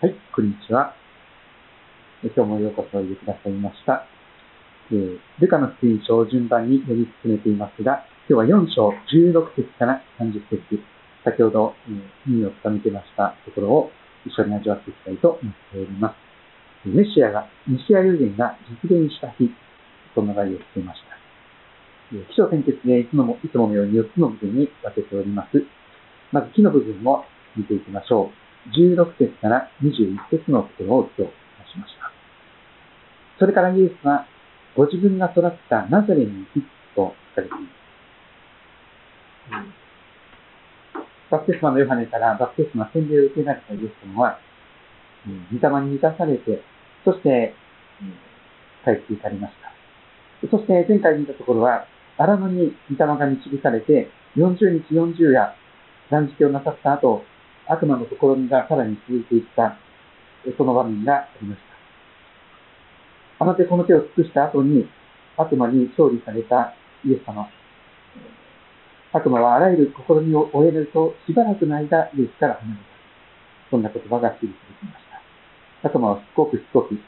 はい、こんにちは。今日もようこそおいでくださいました。えー、ルカの福音書を順番に読み進めていますが、今日は4章16節から30節、先ほど、えー、耳を深めてましたところを一緒に味わっていきたいと思っております。メシアが、メシア予言が実現した日、そんな題をしていました。えー、気象点結でいつもいつものように4つの部分に分けております。まず木の部分を見ていきましょう。16節から21節のところを今日出しました。それからイエスは、ご自分が育ったナザレに行きと書かれています。バプテスマのヨハネからバプテスマ洗礼を受けられたイエス様は、御霊に満たされて、そして、帰って行かれました。そして前回見たところは、荒野に御霊が導かれて、40日40夜、断食をなさった後、悪魔の試みがさらに続いていった、その場面がありました。あの手この手を尽くした後に、悪魔に勝利されたイエス様。悪魔はあらゆる試みを終えると、しばらくの間、イエスから離れた。そんな言葉が記されていました。悪魔はしつこくしつこく、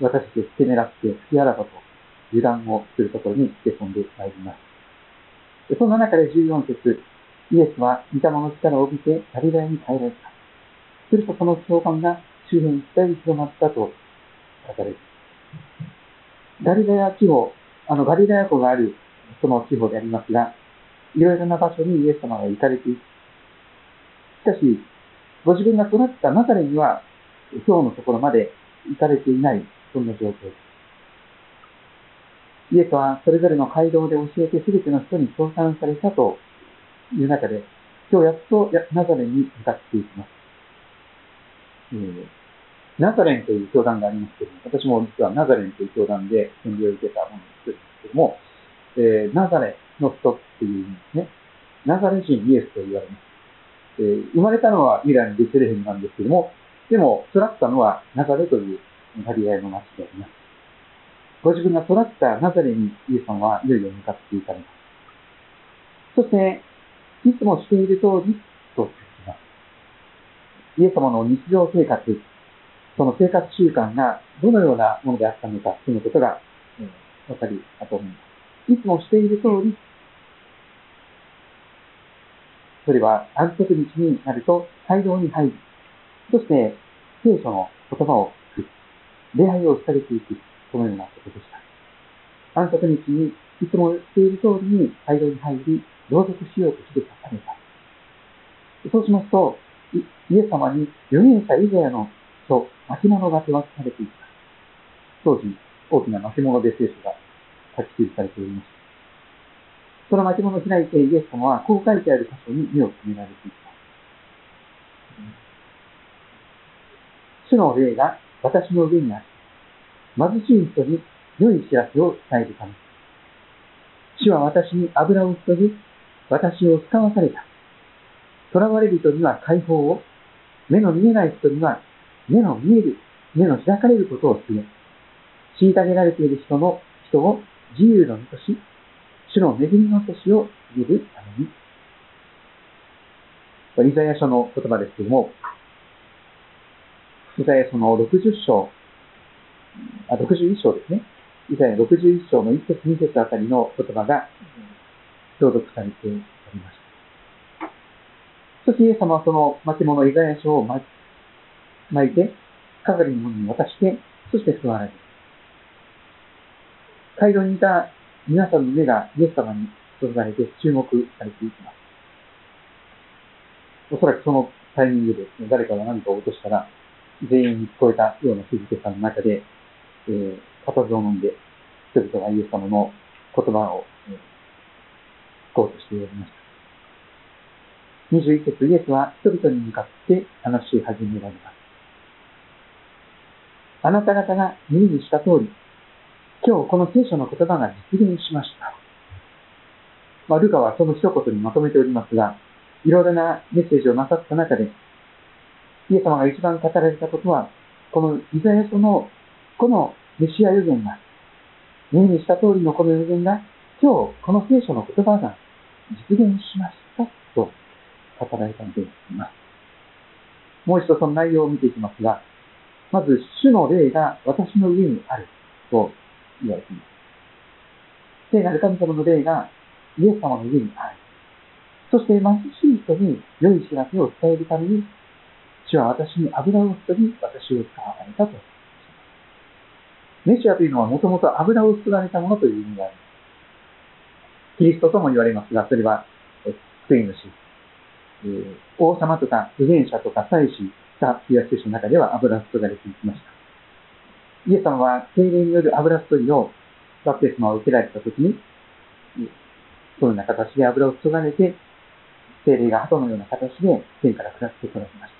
私たちを付け狙って、好きあらばと、油断をするところに付け込んでまいります。そんな中で14節イエスは御霊の力を帯びてガリラヤに帰られた。するとその評判が周辺一帯に広まったと書かれる。ガリラヤ地方、あのガリラヤ湖があるその地方でありますが、いろいろな場所にイエス様が行かれている。しかし、ご自分が育ったナザレには、今日のところまで行かれていない、そんな状況です。イエスはそれぞれの街道で教えて全ての人に称賛されたという中で、今日やっとナザレンに向かっていきます。えー、ナザレンという教団がありますけれども、私も実はナザレンという教団で洗礼を受けたものですけれども、えー、ナザレの人っていう意味ですね。ナザレ人イエスと言われます。えー、生まれたのはイラン・ベツレヘムなんですけども、でも育ったのはナザレというガリラヤの町であります。ご自分が育ったナザレにイエス様はいよいよ向かっていかれます。そして、いつもしている通りと続きます。イエス様の日常生活、その生活習慣がどのようなものであったのかということが、えー、わかりだと思います。いつもしている通り、それは安息日になると街道に入り、そして聖書の言葉を聞く、礼拝をされていく、そのようなことでした。安息日にいつもしている通りに街道に入り、朗読しようとして書かれた。そうしますと、イエス様に預言者イザヤの書、巻物が手渡されていた。当時、大きな巻物で聖書が書き記されておりました。その巻物を開いてイエス様はこう書いてある箇所に目を決められていた。主の霊が私の上にあり、貧しい人に良い知らせを伝えるため。主は私に油を注ぎ、私を使わされた。囚われる人には解放を、目の見えない人には目の見える、目の開かれることを告げ、虐げられている人の人を自由の身とし、主の恵みの年を告げるために。イザヤ書の言葉ですけども、イザヤ書の60章、あ、61章ですね。イザヤ61章の1節2節あたりの言葉が朗読されておりました。そしてイエス様はその巻物イザヤ書を巻いて、係の者に渡して、そして座られる。街道にいた皆さんの目がイエス様に注がれて注目されていきます。おそらくそのタイミングでですね、誰かが何かを落としたら、全員に聞こえたような静けさの中で、えー、固唾を飲んで、人々がイエス様の言葉を、こうとしておりました。21節イエスは人々に向かって話し始められます。あなた方が耳にした通り、今日この聖書の言葉が実現しました。まあ、ルカはその一言にまとめておりますが、いろいろなメッセージをなさった中で、イエス様が一番語られたことは、このイザヤ書のこのメシア予言が、目にした通りのこの予言が、今日この聖書の言葉が実現しましたと語られたのであります。もう一度その内容を見ていきますが、まず、主の霊が私の上にあると言われています。聖なる神様の霊がイエス様の上にある。そして貧しい人に良い知らせを伝えるために、主は私に油を注ぎ、私を使われたと。メシアというのはもともと油を注がれたものという意味があります。キリストとも言われますが、それは、救い主、王様とか預言者とか祭司が旧約聖書の中では油注がれていきました。イエス様は精霊による油注ぎをバプテスマを受けられたときに、そのような形で油を注がれて、精霊が鳩のような形で天から下ってこられました。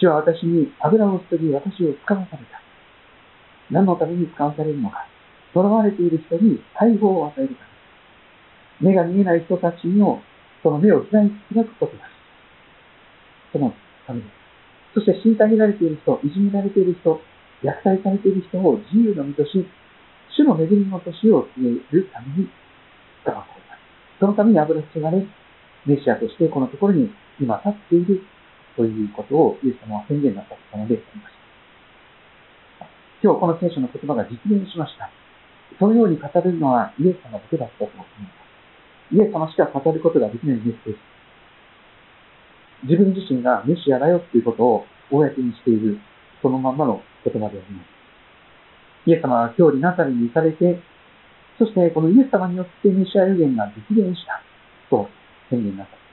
主は私に油を注ぎ、私を使わされた。何のために使わされるのか。囚われている人に解放を与えるため。目が見えない人たちのその目を開くことだ。そのためです。そして虐げられている人、いじめられている人、虐待されている人を自由の身とし、主の恵みの年を告げるために使わされます。そのために油注がれ、メシアとしてこのところに今立っているということをイエス様は宣言なさったのでありました。今日この聖書の言葉が実現しました。そのように語るのはイエス様だけだったと思います。イエス様しか語ることができないメッセージ。自分自身がメシアだよということを公にしている、そのままの言葉であります。イエス様は今日にナザレに行かれて、そしてこのイエス様によってメシア予言が実現したと宣言なさった。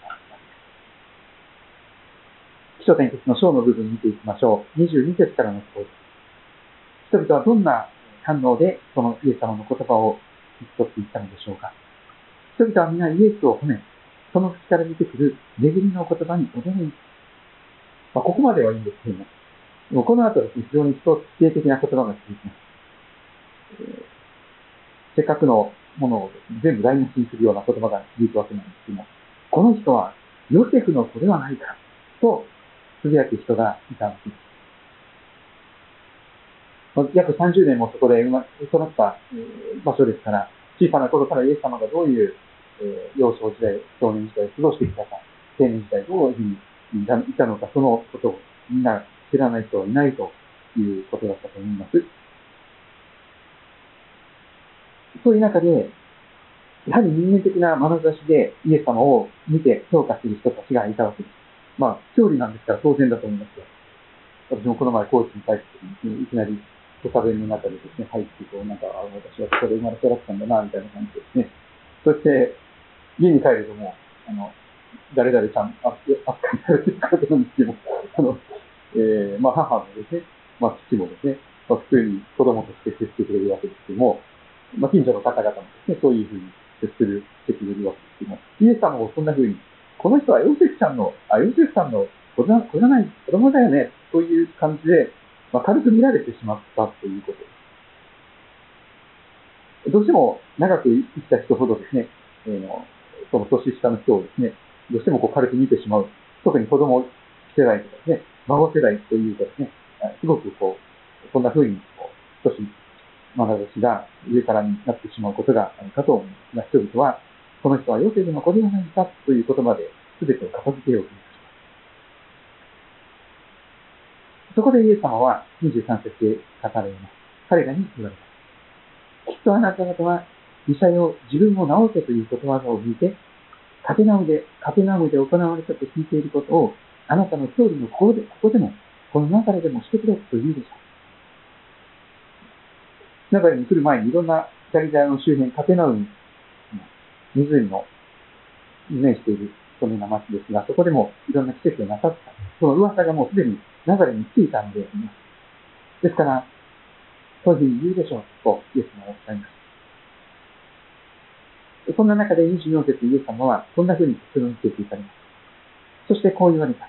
基礎点結の章の部分を見ていきましょう。22節からのところです。人々はどんな反応でそのイエス様の言葉を聞き取っていったのでしょうか。人々は皆イエスを褒め、その口から出てくる恵みの言葉に驚いた。まあ、ここまではいいんですけども、もこの後ですね、非常に否定的な言葉が続きます。せっかくのものを、全部台無しにするような言葉が続くわけなんですけども、この人はヨセフの子ではないか、とつぶやく人がいたんです。約30年もそこで育った場所ですから、小さな頃からイエス様がどういう幼少時代、少年時代を過ごしてきたか、青年時代どういうふうにいたのか、そのことをみんな知らない人はいないということだったと思います。そういう中で、やはり人間的な眼差しでイエス様を見て評価する人たちがいたわけです。まあ、教理なんですから当然だと思いますよ。私もこの前、コーチに対して、ね、いきなり、土佐弁の中でですね、入ってこう、なんか、私はここで生まれ育ったんだな、みたいな感じですね。そして、家に帰るともう、あの、誰々ちゃん、あ、扱いされてる方なんですけど、あの、えー、まあ、母もですね、まあ、父もですね、まあ、普通に子供として接してくれるわけですけども、まあ、近所の方々もですね、そういうふうに接する、してくれるわけですけども、イエス様もそんなふうにこの人はヨセフちゃんの、あ、ヨセフさんの子じゃ子じゃない子供だよね、という感じで、まあ、軽く見られてしまったということです。どうしても長く生きた人ほどですね、えー、その年下の人をですね、どうしてもこう軽く見てしまう。特に子供世代とかですね、孫世代というかですね、すごくこう、そんな風にこう、少し眼差しが上からになってしまうことがあるかと思います、人々はこの人はヨセフの子ではないかという言葉で全てを片付けようとしました。そこでイエス様は23節で語られます。彼らに言われます。きっとあなた方は医者よ自分を治せという言葉を見て、カペナウで、カペナウで行われたと聞いていることを、あなたの教理のここで、ここでも、この中でもしてくれと言うでしょう。中に来る前にいろんなイタリアの周辺、カペナウに湖の面しているそのような町ですが、そこでもいろんな季節をなさった。その噂がもうすでに流れについたんであります。ですから、そういうふうに言うでしょうとイエス様はおっしゃいます。そんな中で24節イエス様はそんなふうに結論付けていかれます。そしてこう言われた。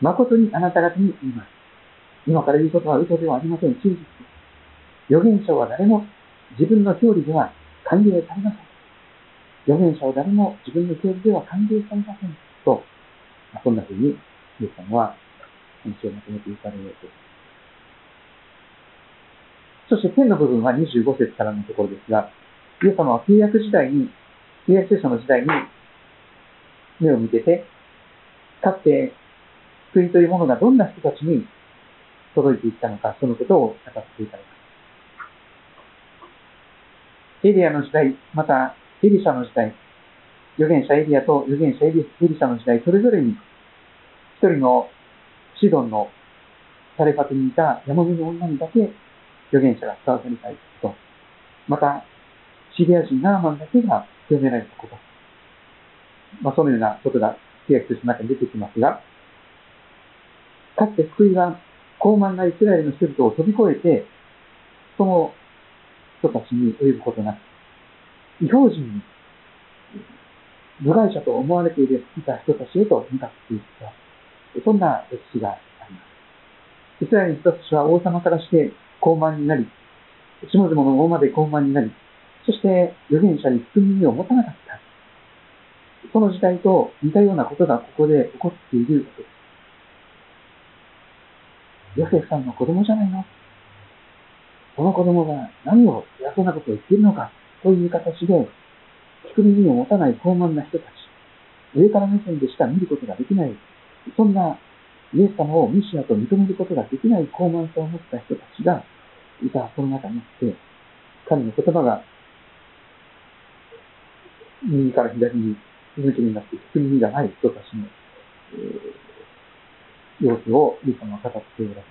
誠にあなた方に言います。今から言うことは嘘ではありません。真実です。預言者は誰も自分の教理では歓迎されません。預言者は誰も自分の教授では歓迎されません。と、まあ、そんなふうに、イエス様は話をまとめていかれようと。そして天の部分は25節からのところですが、イエス様は契約時代に、契約聖書の時代に目を向けて、かつて救いというものがどんな人たちに届いていったのか、そのことを語っていただきます。エリアの時代、またエリシャの時代、預言者エリアと預言者エリシャの時代、それぞれに一人のシドンのサレファトにいた山見の女にだけ預言者が使わされたいと、またシリア人ナーマンだけが清められたこと。まあ、そのようなことが契約書の中に出てきますが、かつて救いは高慢なイスラエルの人々を飛び越えて、その人たちに及ぶことなく、違法人に、部外者と思われていた人たちへと向かっていった、そんな歴史があります。イスラエルの人たちは王様からして高慢になり、下々の王まで高慢になり、そして預言者に聞く耳を持たなかった。その時代と似たようなことがここで起こっているわけです。ヨセフさんの子供じゃないの？この子供が何を偉そうなことを言っているのか？という形で、聞く耳を持たない高慢な人たち、上から目線でしか見ることができない、そんなイエス様をミシアと認めることができない高慢さを持った人たちがいたその中にあって、彼の言葉が右から左に向きになって、聞く耳がない人たちの、えー、様子をイエス様は語っておられま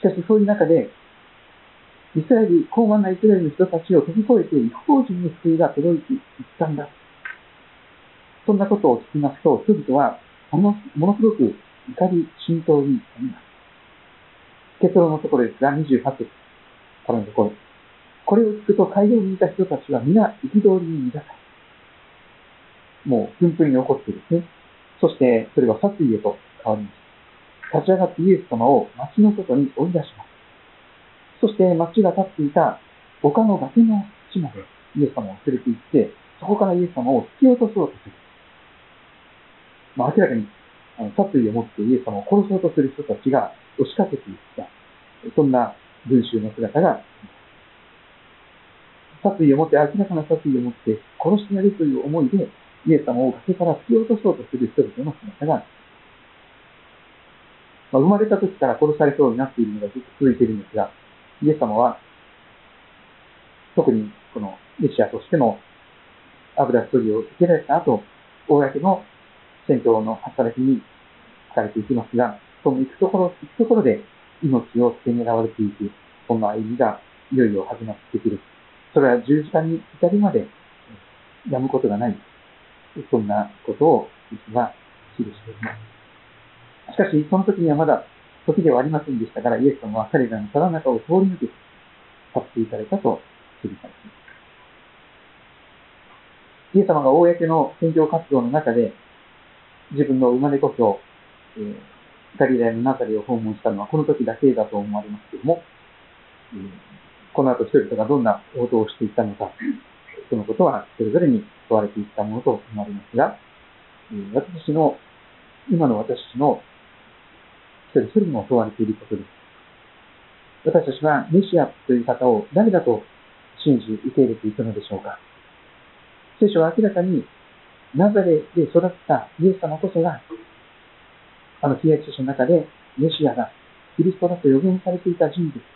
す。しかしそういう中で、イスラエル、高慢なイスラエルの人たちを飛び越えて違法人に救いが届いていったんだ。そんなことを聞きますと、人々はものものすごく怒り、浸透になります。結論のところですが、28節からのところ。これを聞くと街道にいた人たちは皆憤りに満たされ、もう、噴々に起こってですね。そして、それは殺意へと変わります。立ち上がってイエス様を町の外に追い出します。そして、町が立っていた丘の崖の地までイエス様を連れて行って、そこからイエス様を突き落とそうとする。まあ、明らかに、殺意を持ってイエス様を殺そうとする人たちが押しかけていった。そんな群衆の姿が殺意を持って、明らかな殺意を持って殺してやるという思いで、イエス様を崖から突き落とそうとする人々の姿が、まあ、生まれた時から殺されそうになっているのがずっと続いているんですが、イエス様は、特にこのメシアとしての油注ぎを受けられた後、公の戦闘の働きに書かれていきますが、その行くところ、行くところで命を手狙われていく、そんな歩みがいよいよ始まってくる。それは十字架に至りまでやむことがない。そんなことを実は記しています。しかし、その時にはまだ時ではありませんでしたから、イエス様は彼らの空の中を通り抜けて立っていただいたと記されています。イエス様が公の宣教活動の中で、自分の生まれ故郷、えー、ガリラヤのナザレを訪問したのはこの時だけだと思われますけれども、えーこの後人々がどんな応答をしていったのか、そのことはそれぞれに問われていったものと思われますが、私の、今の私の一人一人も問われていることです。私たちはメシアという方を誰だと信じ受け入れていくのでしょうか聖書は明らかにナザレで育ったイエス様こそが、あの、旧約書の中でメシアがキリストだと予言されていた人物。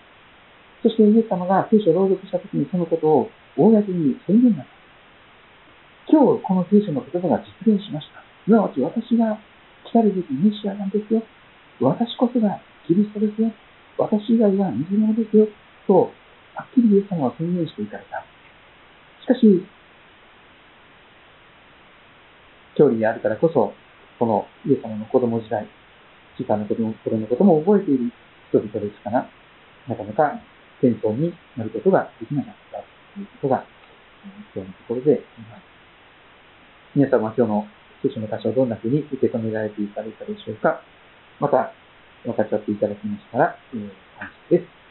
そしてイエス様が聖書を朗読したときにそのことを公に宣言なった。今日この聖書の言葉が実現しました。すなわち私が来たるべきメシアなんですよ。私こそがキリストですよ。私以外は水物ですよ。と、はっきりイエス様は宣言していかれた。しかし、教理であるからこそ、このイエス様の子供時代、小さな子供のことも覚えている人々ですから、なかなか戦争になることができなかったということが、今日のところであります。皆様今日の聖書の箇所をどんな風に受け止められていただいたでしょうかまた、分かっちゃっていただきましたら、えー、感謝です。